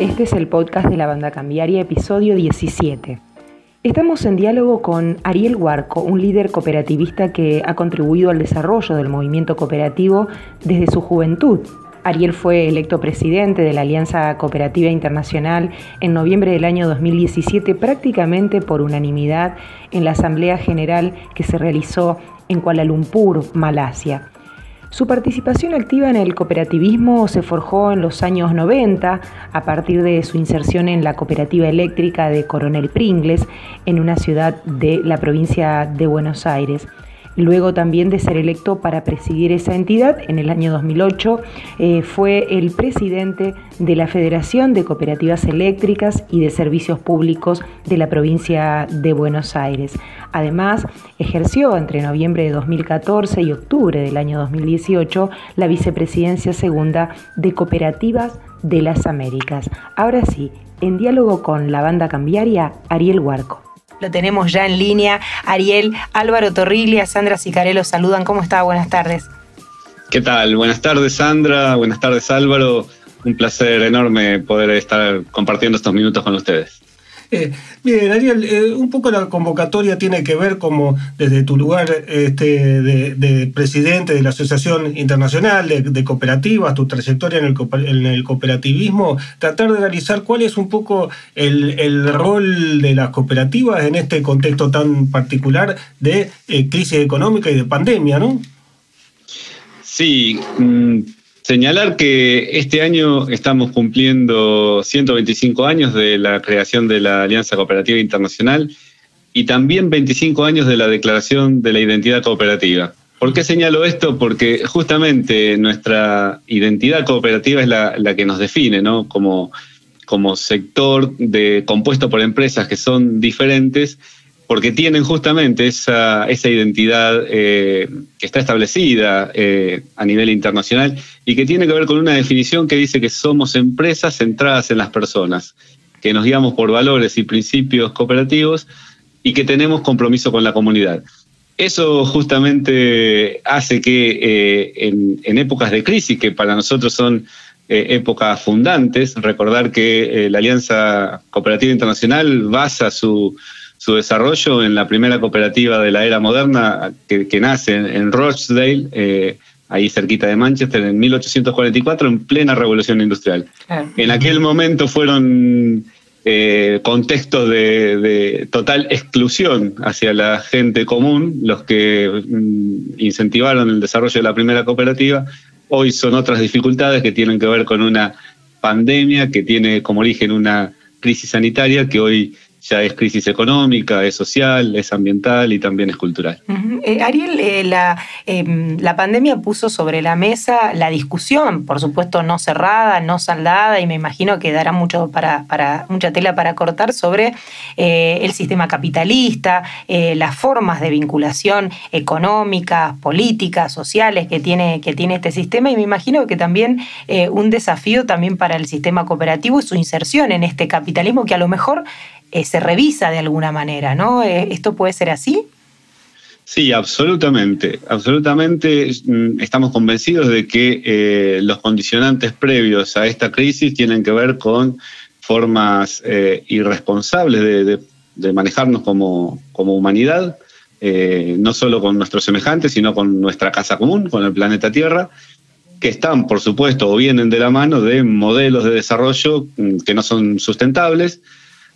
Este es el podcast de la banda cambiaria, episodio 17. Estamos en diálogo con Ariel Huarco, un líder cooperativista que ha contribuido al desarrollo del movimiento cooperativo desde su juventud. Ariel fue electo presidente de la Alianza Cooperativa Internacional en noviembre del año 2017 prácticamente por unanimidad en la Asamblea General que se realizó en Kuala Lumpur, Malasia. Su participación activa en el cooperativismo se forjó en los años 90 a partir de su inserción en la cooperativa eléctrica de Coronel Pringles en una ciudad de la provincia de Buenos Aires. Luego también de ser electo para presidir esa entidad, en el año 2008 eh, fue el presidente de la Federación de Cooperativas Eléctricas y de Servicios Públicos de la provincia de Buenos Aires. Además, ejerció entre noviembre de 2014 y octubre del año 2018 la vicepresidencia segunda de Cooperativas de las Américas. Ahora sí, en diálogo con la banda cambiaria, Ariel Huarco. Lo tenemos ya en línea. Ariel, Álvaro Torrilia, Sandra Sicarello saludan. ¿Cómo está? Buenas tardes. ¿Qué tal? Buenas tardes, Sandra. Buenas tardes, Álvaro. Un placer enorme poder estar compartiendo estos minutos con ustedes. Eh, bien, Ariel, eh, un poco la convocatoria tiene que ver como desde tu lugar este, de, presidente de la Asociación Internacional de, Cooperativas, tu trayectoria en el, cooperativismo, tratar de analizar cuál es un poco el, rol de las cooperativas en este contexto tan particular de eh, crisis económica y de pandemia, ¿no? Sí, mm, Señalar que este año estamos cumpliendo 125 años de la creación de la Alianza Cooperativa Internacional y también 25 años de la Declaración de la Identidad Cooperativa. ¿Por qué señalo esto? Porque justamente nuestra identidad cooperativa es la, que nos define, ¿no? Como, como sector compuesto por empresas que son diferentes porque tienen justamente esa, esa identidad eh, que está establecida eh, a nivel internacional y que tiene que ver con una definición que dice que somos empresas centradas en las personas, que nos guiamos por valores y principios cooperativos y que tenemos compromiso con la comunidad. Eso justamente hace que eh, en, en, épocas de crisis, que para nosotros son épocas fundantes, recordar que la Alianza Cooperativa Internacional basa su su desarrollo en la primera cooperativa de la era moderna que, nace en, Rochdale, eh, ahí cerquita de Manchester, en 1844, en plena revolución industrial. En aquel momento fueron eh, contextos de, total exclusión hacia la gente común los que mm, incentivaron el desarrollo de la primera cooperativa. Hoy son otras dificultades que tienen que ver con una pandemia que tiene como origen una crisis sanitaria que hoy ya es crisis económica, es social, es ambiental y también es cultural. Eh, Ariel, eh, la, em, la, pandemia puso sobre la mesa la discusión, por supuesto no cerrada, no saldada, y me imagino que dará mucho para, para mucha tela para cortar sobre eh, el sistema capitalista, las formas de vinculación económicas, políticas, sociales que tiene, que tiene este sistema, y me imagino que también un desafío también para el sistema cooperativo y su inserción en este capitalismo que a lo mejor eh, se revisa de alguna manera, ¿no? Eh, ¿Esto puede ser así? Sí, absolutamente, absolutamente. Mm, estamos convencidos de que eh, los condicionantes previos a esta crisis tienen que ver con formas irresponsables de, manejarnos como, humanidad, no solo con nuestros semejantes, sino con nuestra casa común, con el planeta Tierra, que están, por supuesto, o vienen de la mano de modelos de desarrollo mm, que no son sustentables,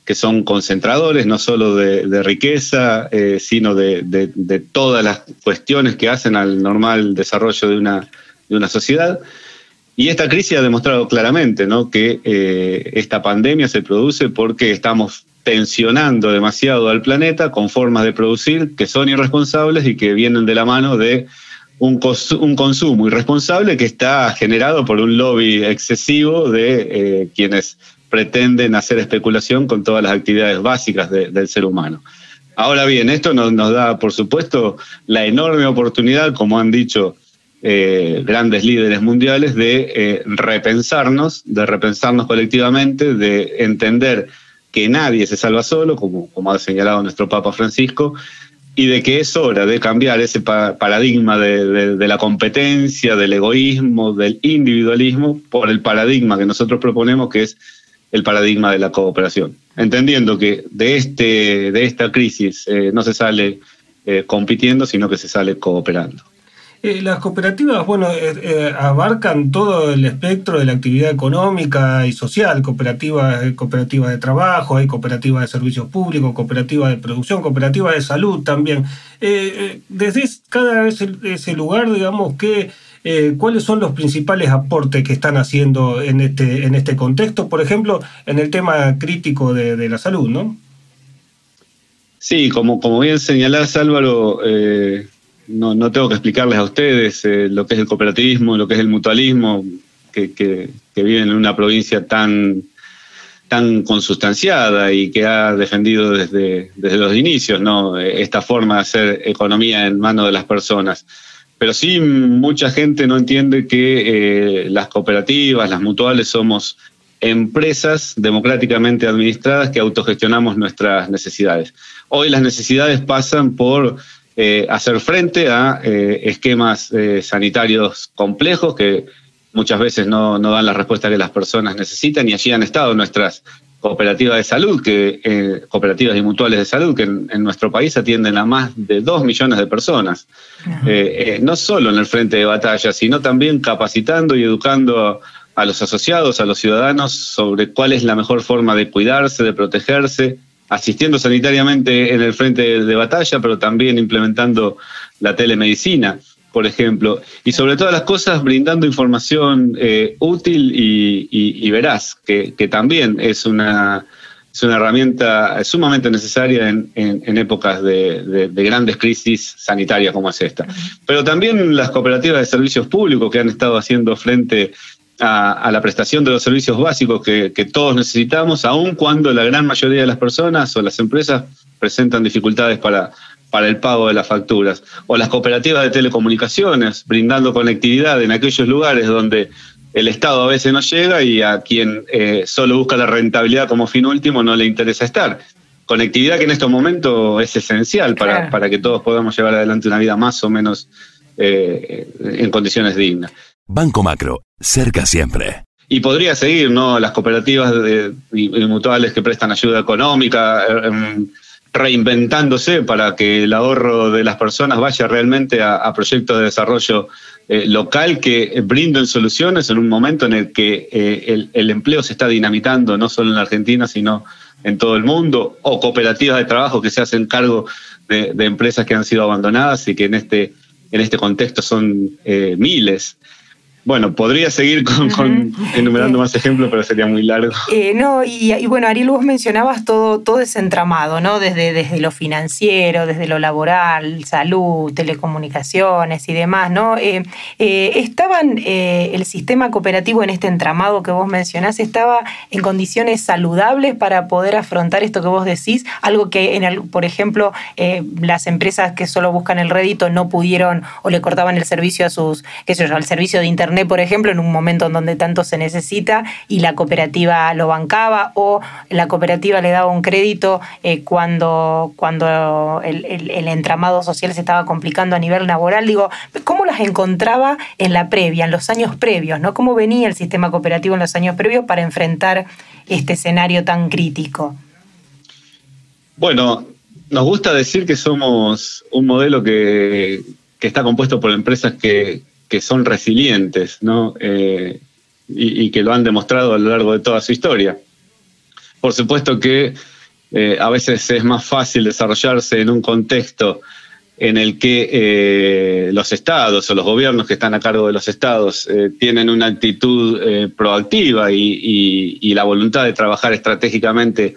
que son concentradores no solo de, riqueza, eh, sino de, todas las cuestiones que hacen al normal desarrollo de una, de una sociedad. Y esta crisis ha demostrado claramente ¿no? que eh, esta pandemia se produce porque estamos tensionando demasiado al planeta con formas de producir que son irresponsables y que vienen de la mano de un, un consumo irresponsable que está generado por un lobby excesivo de eh, quienes pretenden hacer especulación con todas las actividades básicas del ser humano. Ahora bien, esto nos, da, por supuesto, la enorme oportunidad, como han dicho eh, grandes líderes mundiales, de eh, repensarnos, de repensarnos colectivamente, de entender que nadie se salva solo, como, como ha señalado nuestro Papa Francisco, y de que es hora de cambiar ese paradigma de, la competencia, del egoísmo, del individualismo, por el paradigma que nosotros proponemos, que es el paradigma de la cooperación, entendiendo que de, este, de esta crisis eh, no se sale eh, compitiendo, sino que se sale cooperando. Eh, las cooperativas, bueno, abarcan todo el espectro de la actividad económica y social, cooperativas, cooperativas de trabajo, hay cooperativas de servicios públicos, cooperativas de producción, cooperativas de salud también. desde cada vez ese lugar, digamos, que eh, ¿cuáles son los principales aportes que están haciendo en este, en este contexto? Por ejemplo, en el tema crítico de, la salud, ¿no? Sí, como, como bien señalás, Álvaro, eh, no, tengo que explicarles a ustedes eh, lo que es el cooperativismo, lo que es el mutualismo, que, que, viven en una provincia tan, tan consustanciada y que ha defendido desde, desde los inicios ¿no? esta forma de hacer economía en manos de las personas. Pero sí, mucha gente no entiende que eh, las cooperativas, las mutuales, somos empresas democráticamente administradas que autogestionamos nuestras necesidades. Hoy las necesidades pasan por eh, hacer frente a eh, esquemas sanitarios complejos que muchas veces no, no, dan la respuesta que las personas necesitan y allí han estado nuestras cooperativas de salud, que, eh, cooperativas y mutuales de salud, que en, nuestro país atienden a más de dos millones de personas, eh, eh, no solo en el frente de batalla, sino también capacitando y educando a, los asociados, a los ciudadanos, sobre cuál es la mejor forma de cuidarse, de protegerse, asistiendo sanitariamente en el frente de batalla, pero también implementando la telemedicina por ejemplo, y sobre todas las cosas brindando información eh, útil y, veraz, que, también es una, es una herramienta sumamente necesaria en, épocas de, grandes crisis sanitarias como es esta. Pero también las cooperativas de servicios públicos que han estado haciendo frente a, la prestación de los servicios básicos que, que todos necesitamos, aun cuando la gran mayoría de las personas o las empresas presentan dificultades para para el pago de las facturas, o las cooperativas de telecomunicaciones, brindando conectividad en aquellos lugares donde el Estado a veces no llega y a quien eh, solo busca la rentabilidad como fin último no le interesa estar. Conectividad que en estos momentos es esencial para, para que todos podamos llevar adelante una vida más o menos eh, en condiciones dignas. Banco Macro, cerca siempre. Y podría seguir, ¿no? Las cooperativas de, mutuales que prestan ayuda económica. Eh, reinventándose para que el ahorro de las personas vaya realmente a, proyectos de desarrollo eh, local que brinden soluciones en un momento en el que eh, el, empleo se está dinamitando, no solo en la Argentina, sino en todo el mundo, o cooperativas de trabajo que se hacen cargo de, empresas que han sido abandonadas y que en este, en este contexto son eh, miles. Bueno, podría seguir con, enumerando más ejemplos, pero sería muy largo. Eh, no, y, bueno, Ariel, vos mencionabas todo, todo ese entramado, ¿no? Desde, desde lo financiero, desde lo laboral, salud, telecomunicaciones y demás, ¿no? Eh, eh, estaban, el sistema cooperativo en este entramado que vos mencionás, estaba en condiciones saludables para poder afrontar esto que vos decís, algo que, en el, por ejemplo, las empresas que solo buscan el rédito no pudieron o le cortaban el servicio a sus, qué sé yo, al servicio de internet por ejemplo, en un momento en donde tanto se necesita y la cooperativa lo bancaba o la cooperativa le daba un crédito eh, cuando, cuando el, entramado social se estaba complicando a nivel laboral. Digo, ¿cómo las encontraba en la previa, en los años previos? ¿no? ¿Cómo venía el sistema cooperativo en los años previos para enfrentar este escenario tan crítico? Bueno, nos gusta decir que somos un modelo que, que está compuesto por empresas que, que son resilientes, ¿no? Eh, y, que lo han demostrado a lo largo de toda su historia. Por supuesto que eh, a veces es más fácil desarrollarse en un contexto en el que eh, los estados o los gobiernos que están a cargo de los estados tienen una actitud proactiva y, la voluntad de trabajar estratégicamente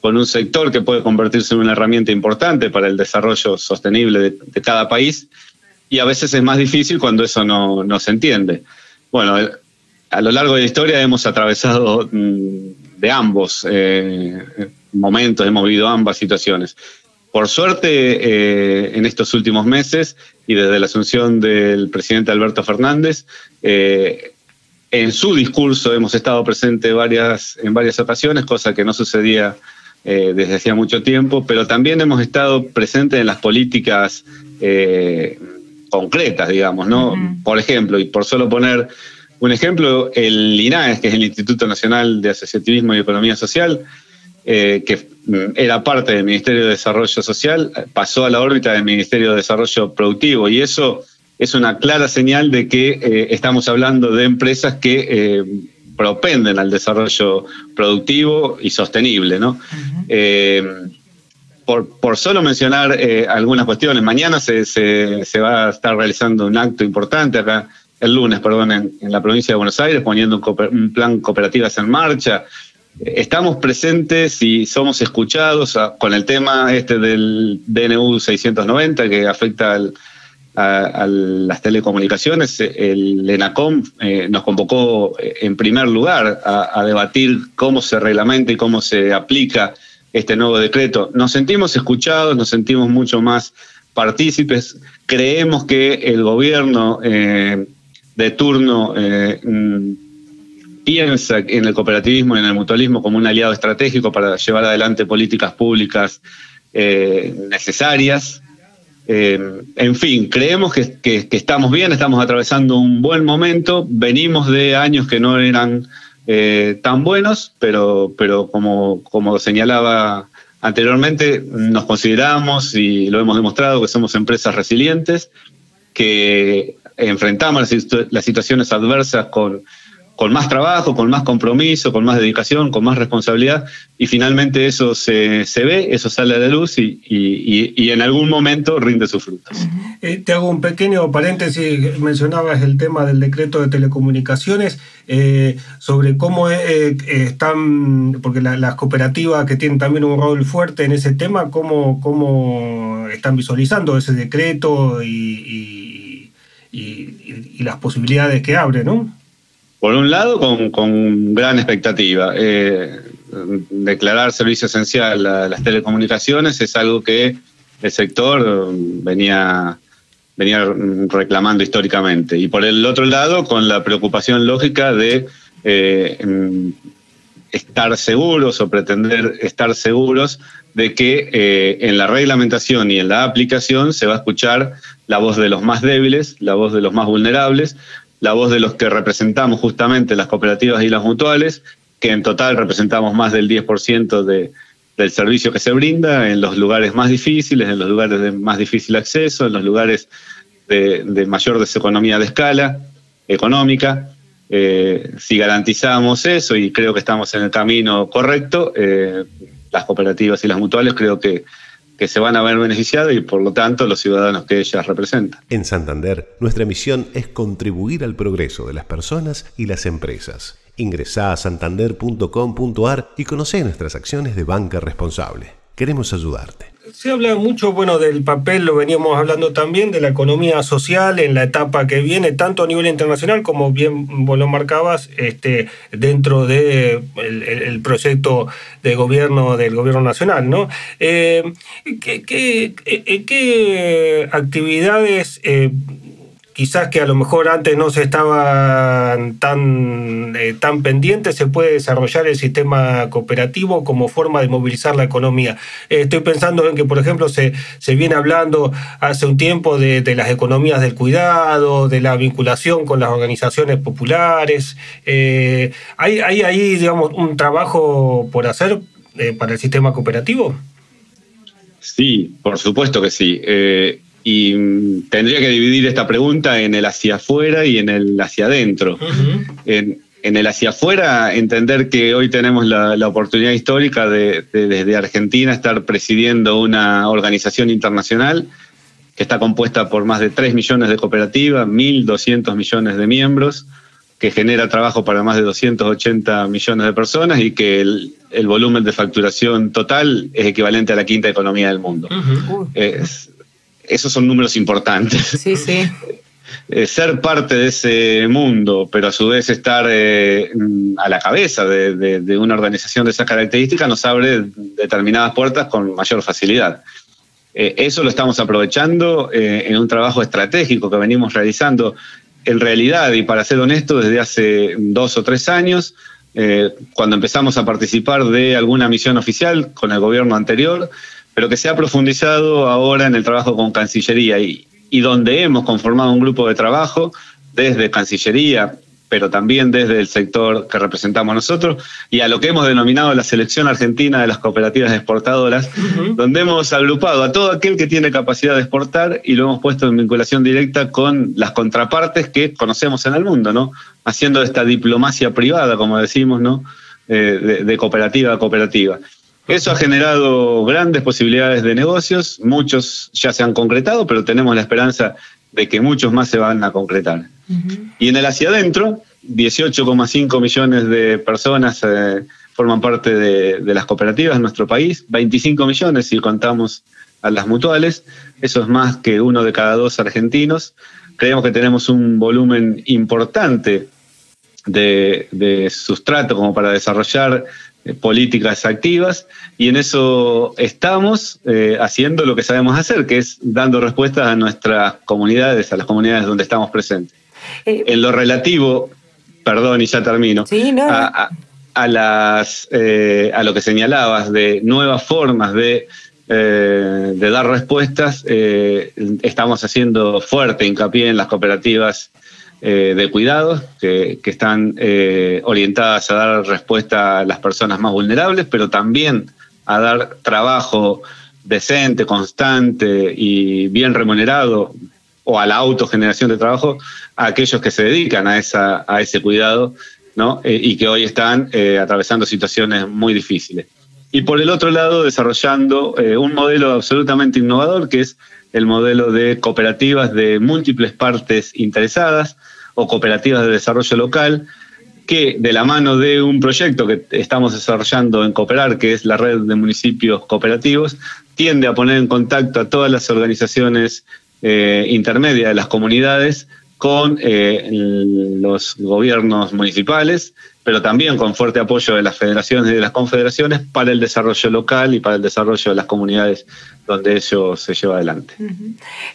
con un sector que puede convertirse en una herramienta importante para el desarrollo sostenible de cada país y a veces es más difícil cuando eso no, se entiende. Bueno, a lo largo de la historia hemos atravesado mm, de ambos eh, momentos, hemos vivido ambas situaciones. Por suerte, eh, en estos últimos meses y desde la asunción del presidente Alberto Fernández, eh, en su discurso hemos estado presentes varias, en varias ocasiones, cosa que no sucedía desde hacía mucho tiempo, pero también hemos estado presentes en las políticas concretas, digamos, ¿no? Por ejemplo, y por solo poner un ejemplo, el INAES, que es el Instituto Nacional de Asociativismo y Economía Social, eh, que mm, era parte del Ministerio de Desarrollo Social, pasó a la órbita del Ministerio de Desarrollo Productivo y eso es una clara señal de que eh, estamos hablando de empresas que eh, propenden al desarrollo productivo y sostenible. ¿no? Por, solo mencionar algunas cuestiones, mañana se, se, va a estar realizando un acto importante acá, el lunes, perdón, en, la provincia de Buenos Aires, poniendo un, un plan cooperativas en marcha estamos presentes y somos escuchados con el tema este del DNU 690 que afecta a, las telecomunicaciones. El ENACOM eh, nos convocó eh, en primer lugar a, debatir cómo se reglamenta y cómo se aplica este nuevo decreto. Nos sentimos escuchados, nos sentimos mucho más partícipes. Creemos que el gobierno eh, de turno piensa en el cooperativismo y en el mutualismo como un aliado estratégico para llevar adelante políticas públicas eh, necesarias. Eh, en fin, creemos que, estamos bien, estamos atravesando un buen momento, venimos de años que no eran eh, tan buenos, pero, pero como, como señalaba anteriormente, nos consideramos y lo hemos demostrado que somos empresas resilientes, que enfrentamos las situaciones adversas con con más trabajo, con más compromiso, con más dedicación, con más responsabilidad, y finalmente eso se, ve, eso sale a la luz y, en algún momento rinde sus frutos. Eh, te hago un pequeño paréntesis, mencionabas el tema del decreto de telecomunicaciones, eh, sobre cómo eh, están, porque las cooperativas que tienen también un rol fuerte en ese tema, cómo, cómo están visualizando ese decreto y, y las posibilidades que abre, ¿no? Por un lado, con, gran expectativa. Eh, declarar servicio esencial a las telecomunicaciones es algo que el sector venía, venía reclamando históricamente. Y por el otro lado, con la preocupación lógica de eh, estar seguros o pretender estar seguros de que eh, en la reglamentación y en la aplicación se va a escuchar la voz de los más débiles, la voz de los más vulnerables, la voz de los que representamos justamente las cooperativas y las mutuales, que en total representamos más del 10% de, del servicio que se brinda en los lugares más difíciles, en los lugares de más difícil acceso, en los lugares de, mayor deseconomía de escala económica. Eh, si garantizamos eso y creo que estamos en el camino correcto, eh, las cooperativas y las mutuales creo que que se van a ver beneficiados y por lo tanto los ciudadanos que ellas representan. En Santander, nuestra misión es contribuir al progreso de las personas y las empresas. Ingresá a santander.com.ar y conoce nuestras acciones de banca responsable. Queremos ayudarte se habla mucho, bueno, del papel, lo veníamos hablando también, de la economía social en la etapa que viene, tanto a nivel internacional como bien vos lo marcabas, este, dentro del de el, proyecto de gobierno del gobierno nacional, ¿no? Eh, ¿qué, qué, actividades eh, quizás que a lo mejor antes no se estaban tan, eh, tan pendientes, se puede desarrollar el sistema cooperativo como forma de movilizar la economía. Eh, estoy pensando en que, por ejemplo, se, se viene hablando hace un tiempo de, las economías del cuidado, de la vinculación con las organizaciones populares. Eh, ¿hay, ¿Hay ahí, digamos, un trabajo por hacer para el sistema cooperativo? Sí, por supuesto que sí. Y mm, tendría que dividir esta pregunta en el hacia afuera y en el hacia adentro. en, el hacia afuera, entender que hoy tenemos la, oportunidad histórica de, desde Argentina estar presidiendo una organización internacional que está compuesta por más de 3 millones de cooperativas, 1.200 millones de miembros, que genera trabajo para más de 280 millones de personas y que el, volumen de facturación total es equivalente a la quinta economía del mundo esos son números importantes. Sí, sí. Eh, ser parte de ese mundo, pero a su vez estar eh, a la cabeza de, una organización de esas características nos abre determinadas puertas con mayor facilidad. Eh, eso lo estamos aprovechando en un trabajo estratégico que venimos realizando en realidad, y para ser honesto, desde hace dos o tres años, cuando empezamos a participar de alguna misión oficial con el gobierno anterior, pero que se ha profundizado ahora en el trabajo con Cancillería y, y donde hemos conformado un grupo de trabajo desde Cancillería, pero también desde el sector que representamos nosotros, y a lo que hemos denominado la selección argentina de las cooperativas exportadoras, donde hemos agrupado a todo aquel que tiene capacidad de exportar y lo hemos puesto en vinculación directa con las contrapartes que conocemos en el mundo, ¿no? Haciendo esta diplomacia privada, como decimos, ¿no? Eh, de, cooperativa a cooperativa. Eso ha generado grandes posibilidades de negocios, muchos ya se han concretado, pero tenemos la esperanza de que muchos más se van a concretar. Y en el hacia adentro, 18,5 millones de personas eh, forman parte de, las cooperativas en nuestro país, 25 millones si contamos a las mutuales, eso es más que uno de cada dos argentinos. Creemos que tenemos un volumen importante de, sustrato como para desarrollar políticas activas y en eso estamos eh, haciendo lo que sabemos hacer, que es dando respuestas a nuestras comunidades, a las comunidades donde estamos presentes. Eh, en lo relativo, perdón y ya termino, a, las, a lo que señalabas de nuevas formas de de dar respuestas, estamos haciendo fuerte hincapié en las cooperativas eh, de cuidados que, están eh, orientadas a dar respuesta a las personas más vulnerables, pero también a dar trabajo decente, constante y bien remunerado o a la autogeneración de trabajo a aquellos que se dedican a, esa, a ese cuidado ¿no? Eh, y que hoy están atravesando situaciones muy difíciles. Y por el otro lado, desarrollando un modelo absolutamente innovador, que es el modelo de cooperativas de múltiples partes interesadas, o cooperativas de desarrollo local, que de la mano de un proyecto que estamos desarrollando en Cooperar, que es la red de municipios cooperativos, tiende a poner en contacto a todas las organizaciones eh, intermedias de las comunidades con eh, los gobiernos municipales, pero también con fuerte apoyo de las federaciones y de las confederaciones para el desarrollo local y para el desarrollo de las comunidades donde eso se lleva adelante.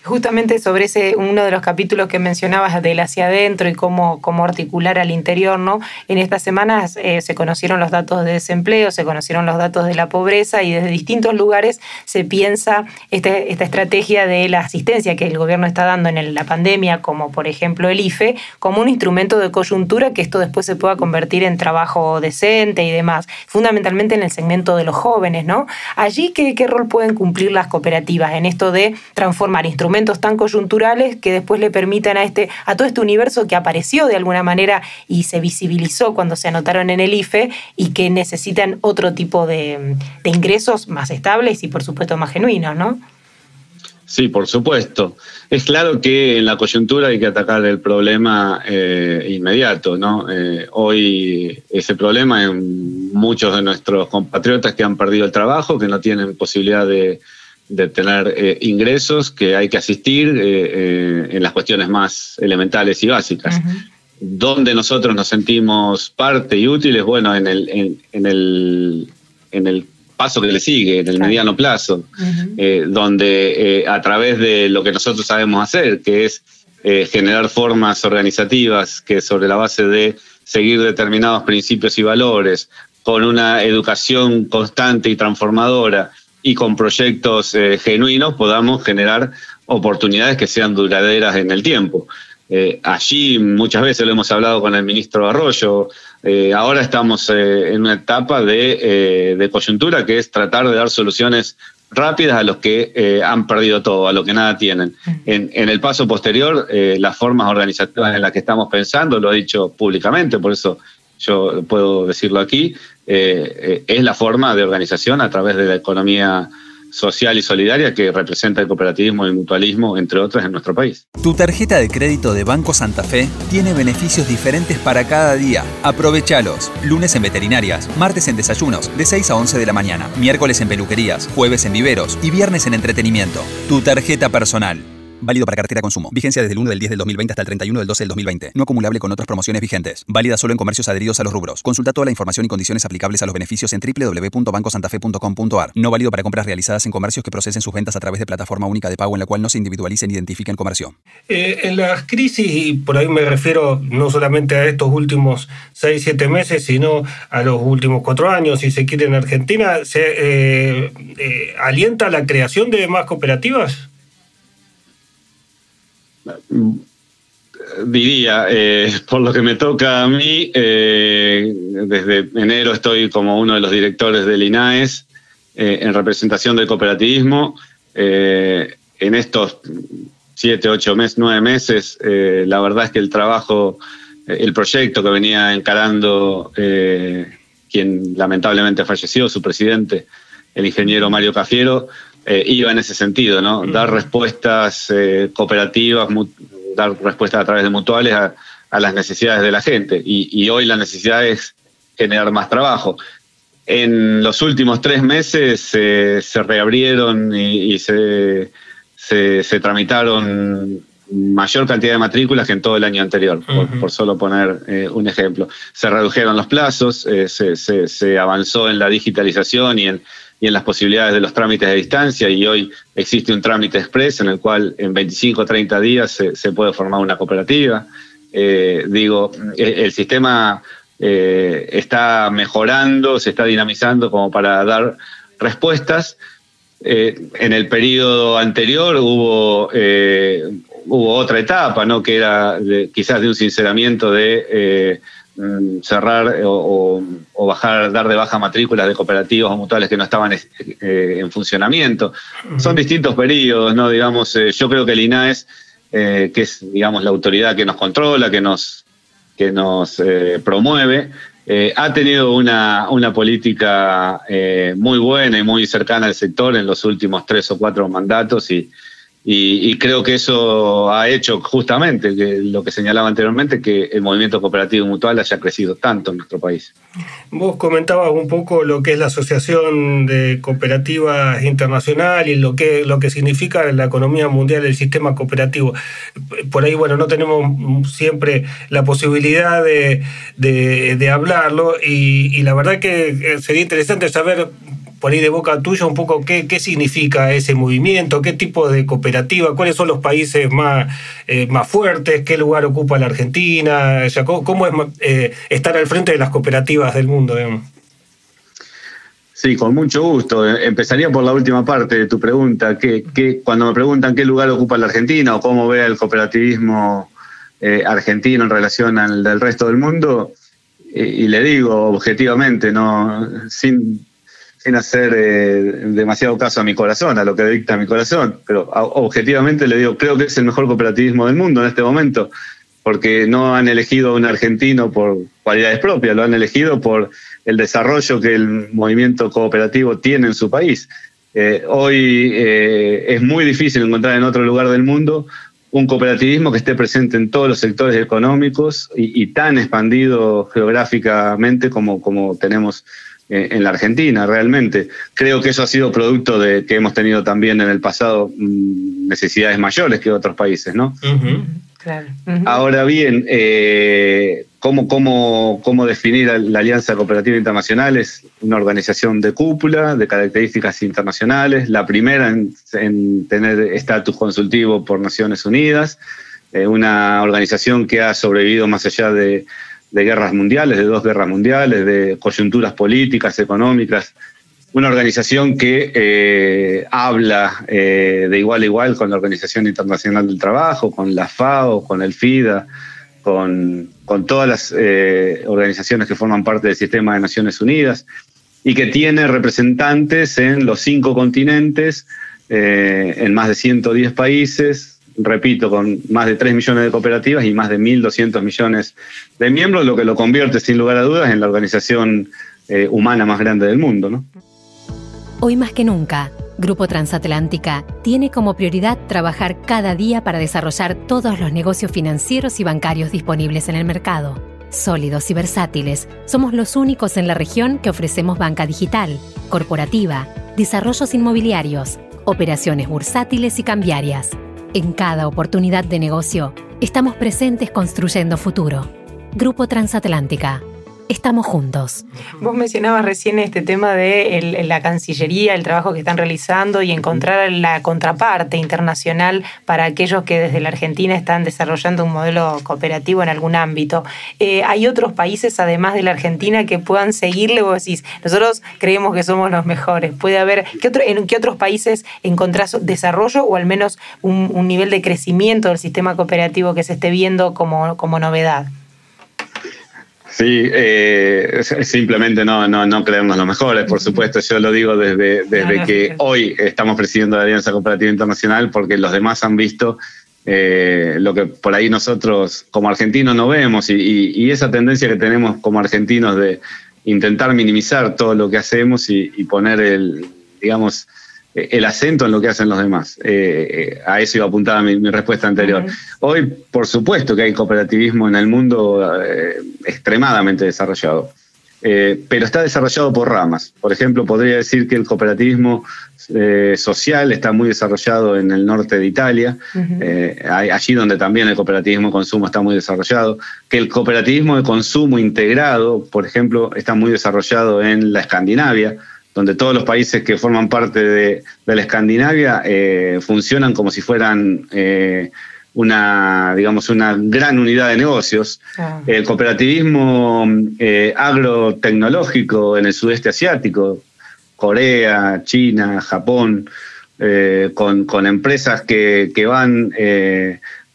Justamente sobre ese uno de los capítulos que mencionabas del hacia adentro y cómo, cómo articular al interior, ¿no? En estas semanas eh, se conocieron los datos de desempleo, se conocieron los datos de la pobreza y desde distintos lugares se piensa este, esta estrategia de la asistencia que el gobierno está dando en la pandemia, como por ejemplo el IFE, como un instrumento de coyuntura que esto después se pueda convertir en trabajo decente y demás, fundamentalmente en el segmento de los jóvenes, ¿no? Allí, ¿qué, qué rol pueden cumplir las cooperativas en esto de transformar instrumentos tan coyunturales que después le permitan a, este, a todo este universo que apareció de alguna manera y se visibilizó cuando se anotaron en el IFE y que necesitan otro tipo de, ingresos más estables y por supuesto más genuinos, ¿no? Sí, por supuesto. Es claro que en la coyuntura hay que atacar el problema eh, inmediato, ¿no? Eh, hoy ese problema en muchos de nuestros compatriotas que han perdido el trabajo, que no tienen posibilidad de, de tener eh, ingresos que hay que asistir eh, eh, en las cuestiones más elementales y básicas. Donde nosotros nos sentimos parte y útiles, bueno, en el, en, el, en el paso que le sigue, en el mediano plazo, donde a través de lo que nosotros sabemos hacer, que es generar formas organizativas que sobre la base de seguir determinados principios y valores, con una educación constante y transformadora, y con proyectos eh, genuinos podamos generar oportunidades que sean duraderas en el tiempo. Eh, allí muchas veces lo hemos hablado con el ministro Arroyo, eh, ahora estamos en una etapa de, coyuntura que es tratar de dar soluciones rápidas a los que han perdido todo, a los que nada tienen. En, en el paso posterior, las formas organizativas en las que estamos pensando, lo he dicho públicamente, por eso yo puedo decirlo aquí, eh, eh, es la forma de organización a través de la economía social y solidaria que representa el cooperativismo y el mutualismo, entre otros, en nuestro país. Tu tarjeta de crédito de Banco Santa Fe tiene beneficios diferentes para cada día. Aprovechalos. Lunes en veterinarias, martes en desayunos, de 6 a 11 de la mañana, miércoles en peluquerías, jueves en viveros y viernes en entretenimiento. Tu tarjeta personal. Válido para cartera consumo. Vigencia desde el 1 del 10 del 2020 hasta el 31 del 12 del 2020. No acumulable con otras promociones vigentes. Válida solo en comercios adheridos a los rubros. Consulta toda la información y condiciones aplicables a los beneficios en www.bancosantafe.com.ar. No válido para compras realizadas en comercios que procesen sus ventas a través de plataforma única de pago en la cual no se individualice ni identifique el comercio. Eh, en las crisis, y por ahí me refiero no solamente a estos últimos 6, 7 meses, sino a los últimos 4 años, si se quiere, en Argentina, ¿se eh, eh, alienta la creación de más cooperativas? Diría, eh, por lo que me toca a mí, eh, desde enero estoy como uno de los directores del INAES en representación del cooperativismo. en estos siete, ocho meses, nueve meses, la verdad es que el trabajo, el proyecto que venía encarando quien lamentablemente falleció, su presidente, el ingeniero Mario Cafiero, iba en ese sentido, ¿no? Dar respuestas cooperativas, dar respuestas a través de mutuales a, las necesidades de la gente. Y, hoy la necesidad es generar más trabajo. En los últimos tres meses se reabrieron y, se, se, tramitaron mayor cantidad de matrículas que en todo el año anterior, por, solo poner eh, un ejemplo. Se redujeron los plazos, eh, se, se, avanzó en la digitalización y en, y en las posibilidades de los trámites de distancia y hoy existe un trámite express en el cual en 25 o 30 días se, puede formar una cooperativa. Eh, digo, e, el sistema eh, está mejorando, se está dinamizando como para dar respuestas. Eh, en el periodo anterior hubo, hubo otra etapa, ¿no? que era quizás de un sinceramiento de cerrar eh, o, bajar, dar de baja matrículas de cooperativas o mutuales que no estaban eh, en funcionamiento. Son distintos periodos, ¿no? Digamos, eh, yo creo que el INAES, que es, digamos, la autoridad que nos controla, que nos, que nos promueve, ha tenido una, una política muy buena y muy cercana al sector en los últimos tres o cuatro mandatos y, y, creo que eso ha hecho justamente lo que señalaba anteriormente, que el movimiento cooperativo mutual haya crecido tanto en nuestro país. Vos comentabas un poco lo que es la Asociación de Cooperativas Internacional y lo que, lo que significa la economía mundial el sistema cooperativo. Por ahí, bueno, no tenemos siempre la posibilidad de, de, hablarlo y, y la verdad que sería interesante saber por ahí de boca tuya un poco qué, qué significa ese movimiento, qué tipo de cooperativa, cuáles son los países más, eh, más fuertes, qué lugar ocupa la Argentina, cómo, es eh, estar al frente de las cooperativas del mundo. Sí, con mucho gusto. Empezaría por la última parte de tu pregunta, que, cuando me preguntan qué lugar ocupa la Argentina o cómo ve el cooperativismo eh, argentino en relación al del resto del mundo, y le digo objetivamente, no sin sin hacer eh, demasiado caso a mi corazón, a lo que dicta mi corazón, pero objetivamente le digo, creo que es el mejor cooperativismo del mundo en este momento, porque no han elegido a un argentino por cualidades propias, lo han elegido por el desarrollo que el movimiento cooperativo tiene en su país. Eh, hoy eh, es muy difícil encontrar en otro lugar del mundo un cooperativismo que esté presente en todos los sectores económicos y, y tan expandido geográficamente como, como tenemos en la Argentina, realmente. Creo que eso ha sido producto de que hemos tenido también en el pasado mm, necesidades mayores que otros países, ¿no? Ahora bien, eh, ¿cómo, cómo, cómo definir la Alianza Cooperativa Internacional? Es una organización de cúpula, de características internacionales, la primera en, tener estatus consultivo por Naciones Unidas, eh, una organización que ha sobrevivido más allá de de guerras mundiales, de dos guerras mundiales, de coyunturas políticas, económicas. Una organización que eh, habla eh, de igual a igual con la Organización Internacional del Trabajo, con la FAO, con el FIDA, con, todas las eh, organizaciones que forman parte del sistema de Naciones Unidas y que tiene representantes en los cinco continentes, en más de 110 países, repito, con más de 3 millones de cooperativas y más de 1.200 millones de miembros, lo que lo convierte sin lugar a dudas en la organización eh, humana más grande del mundo. ¿no? Hoy más que nunca, Grupo Transatlántica tiene como prioridad trabajar cada día para desarrollar todos los negocios financieros y bancarios disponibles en el mercado. Sólidos y versátiles, somos los únicos en la región que ofrecemos banca digital, corporativa, desarrollos inmobiliarios, operaciones bursátiles y cambiarias en cada oportunidad de negocio, estamos presentes construyendo futuro. Grupo Transatlántica. Estamos juntos. Vos mencionabas recién este tema de la Cancillería, el trabajo que están realizando y encontrar la contraparte internacional para aquellos que desde la Argentina están desarrollando un modelo cooperativo en algún ámbito. Eh, ¿Hay otros países, además de la Argentina, que puedan seguirle? Vos decís, nosotros creemos que somos los mejores. ¿Puede haber, ¿qué ¿en qué otros países encontrás desarrollo o al menos un, nivel de crecimiento del sistema cooperativo que se esté viendo como, como novedad? Sí, eh, simplemente no, no, no creernos los mejores, por supuesto. Yo lo digo desde, desde que hoy estamos presidiendo la Alianza Cooperativa Internacional, porque los demás han visto eh, lo que por ahí nosotros como argentinos no vemos y, esa tendencia que tenemos como argentinos de intentar minimizar todo lo que hacemos y poner el, digamos, el acento en lo que hacen los demás. Eh, eh, a eso iba apuntada mi, mi respuesta anterior. Hoy, por supuesto que hay cooperativismo en el mundo extremadamente desarrollado, pero está desarrollado por ramas. Por ejemplo, podría decir que el cooperativismo social está muy desarrollado en el norte de Italia, allí donde también el cooperativismo de consumo está muy desarrollado, que el cooperativismo de consumo integrado, por ejemplo, está muy desarrollado en la Escandinavia, donde todos los países que forman parte de, la Escandinavia eh, funcionan como si fueran eh, una, digamos, una gran unidad de negocios. Ah. El cooperativismo eh, agrotecnológico en el sudeste asiático, Corea, China, Japón, con, empresas que, van,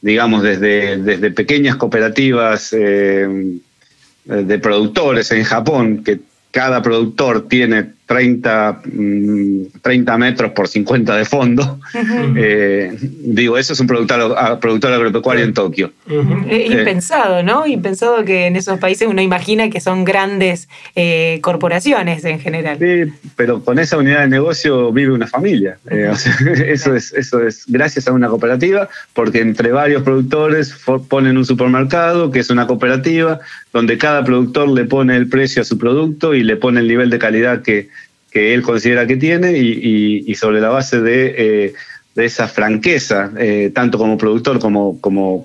digamos, desde, desde pequeñas cooperativas de productores en Japón, que cada productor tiene 30, 30 mm, metros por 50 de fondo. Eh, digo, eso es un productor, productor agropecuario en Tokio. Eh, impensado, ¿no? Impensado que en esos países uno imagina que son grandes eh, corporaciones en general. Sí, pero con esa unidad de negocio vive una familia. eso, es, eso es gracias a una cooperativa, porque entre varios productores ponen un supermercado, que es una cooperativa, donde cada productor le pone el precio a su producto y le pone el nivel de calidad que, que él considera que tiene y, sobre la base de, eh, esa franqueza, eh, tanto como productor como,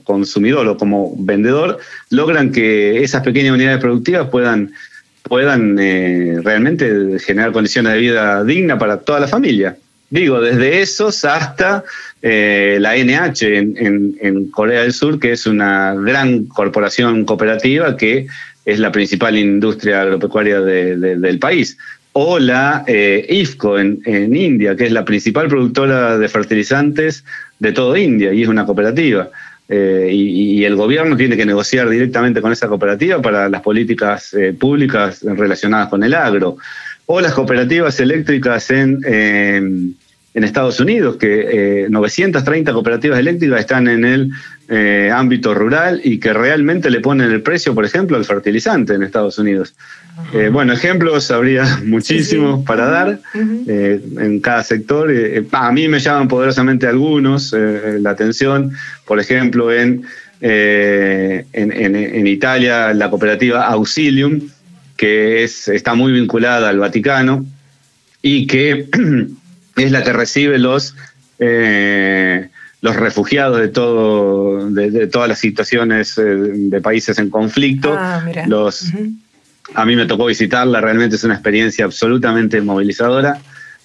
consumidor o como vendedor, logran que esas pequeñas unidades productivas puedan, puedan eh, realmente generar condiciones de vida dignas para toda la familia. Digo, desde esos hasta la NH en, Corea del Sur, que es una gran corporación cooperativa que es la principal industria agropecuaria del país o la eh, IFCO en, India, que es la principal productora de fertilizantes de todo India y es una cooperativa. Eh, y, el gobierno tiene que negociar directamente con esa cooperativa para las políticas eh, públicas relacionadas con el agro. O las cooperativas eléctricas en, en Estados Unidos, que 930 cooperativas eléctricas están en el ámbito rural y que realmente le ponen el precio, por ejemplo, al fertilizante en Estados Unidos. Eh, bueno, ejemplos habría muchísimos para dar eh, en cada sector. Eh, a mí me llaman poderosamente algunos la atención. Por ejemplo, en, en, Italia, la cooperativa Auxilium, que es, está muy vinculada al Vaticano y que es la que recibe los, los refugiados de, todo, de, todas las situaciones de países en conflicto. Ah, los. A mí me tocó visitarla, realmente es una experiencia absolutamente movilizadora.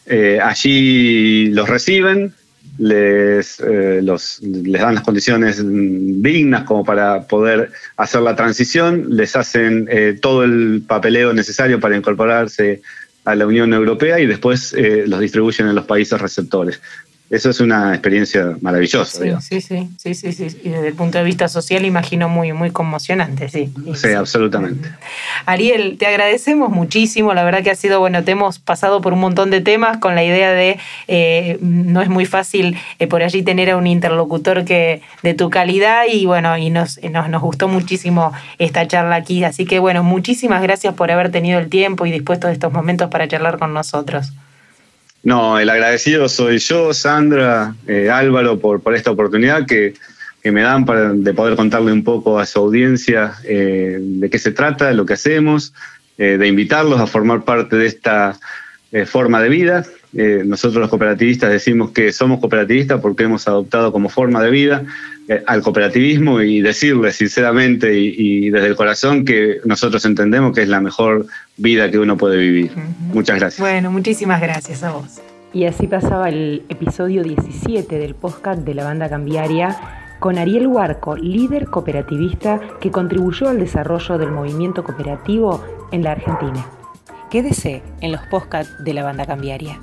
Eh, allí los reciben, les, eh, les dan las condiciones dignas como para poder hacer la transición, les hacen eh, todo el papeleo necesario para incorporarse a la Unión Europea y después los distribuyen en los países receptores eso es una experiencia maravillosa. Sí, sí, sí, sí, sí, Y desde el punto de vista social, imagino muy, muy conmocionante, sí. Sí, absolutamente. Ariel, te agradecemos muchísimo. La verdad que ha sido, bueno, te hemos pasado por un montón de temas con la idea de eh, no es muy fácil eh, por allí tener a un interlocutor que de tu calidad y bueno, y nos, nos, nos gustó muchísimo esta charla aquí. Así que bueno, muchísimas gracias por haber tenido el tiempo y dispuesto de estos momentos para charlar con nosotros. No, el agradecido soy yo, Sandra, eh, Álvaro, por, esta oportunidad que, me dan para, de poder contarle un poco a su audiencia eh, de qué se trata, de lo que hacemos, eh, de invitarlos a formar parte de esta forma de vida. nosotros los cooperativistas decimos que somos cooperativistas porque hemos adoptado como forma de vida al cooperativismo y decirle sinceramente y, desde el corazón que nosotros entendemos que es la mejor vida que uno puede vivir. Muchas gracias. Bueno, muchísimas gracias a vos. Y así pasaba el episodio 17 del podcast de la banda cambiaria con Ariel Huarco, líder cooperativista que contribuyó al desarrollo del movimiento cooperativo en la Argentina. Quédese en los podcasts de la banda cambiaria.